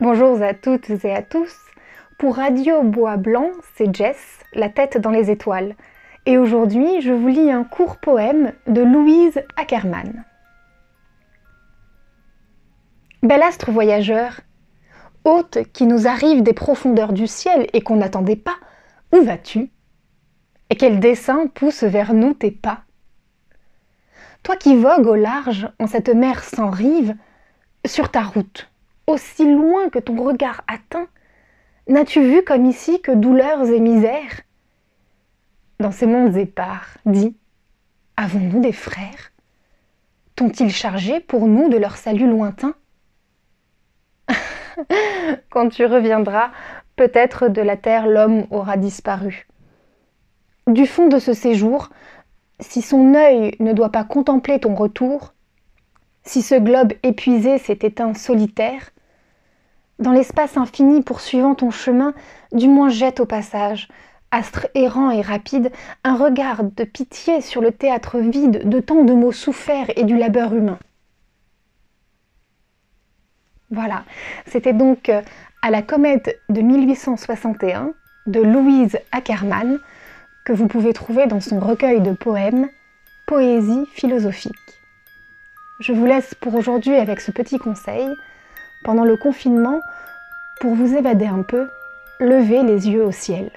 Bonjour à toutes et à tous. Pour Radio Bois Blanc, c'est Jess, la tête dans les étoiles. Et aujourd'hui, je vous lis un court poème de Louise Ackermann. Bel astre voyageur, hôte qui nous arrive des profondeurs du ciel et qu'on n'attendait pas, où vas-tu? Et quel dessein pousse vers nous tes pas? Toi qui vogues au large en cette mer sans rive, sur ta route, aussi loin que ton regard atteint, n'as-tu vu comme ici que douleurs et misères? Dans ces mondes épars, dis, avons-nous des frères? T'ont-ils chargé pour nous de leur salut lointain? Quand tu reviendras, peut-être de la terre l'homme aura disparu. Du fond de ce séjour, si son œil ne doit pas contempler ton retour, si ce globe épuisé s'est éteint solitaire, dans l'espace infini poursuivant ton chemin, du moins jette au passage, astre errant et rapide, un regard de pitié sur le théâtre vide de tant de mots soufferts et du labeur humain. Voilà, c'était donc euh, à la comète de 1861 de Louise Ackermann que vous pouvez trouver dans son recueil de poèmes Poésie philosophique. Je vous laisse pour aujourd'hui avec ce petit conseil. Pendant le confinement, pour vous évader un peu, levez les yeux au ciel.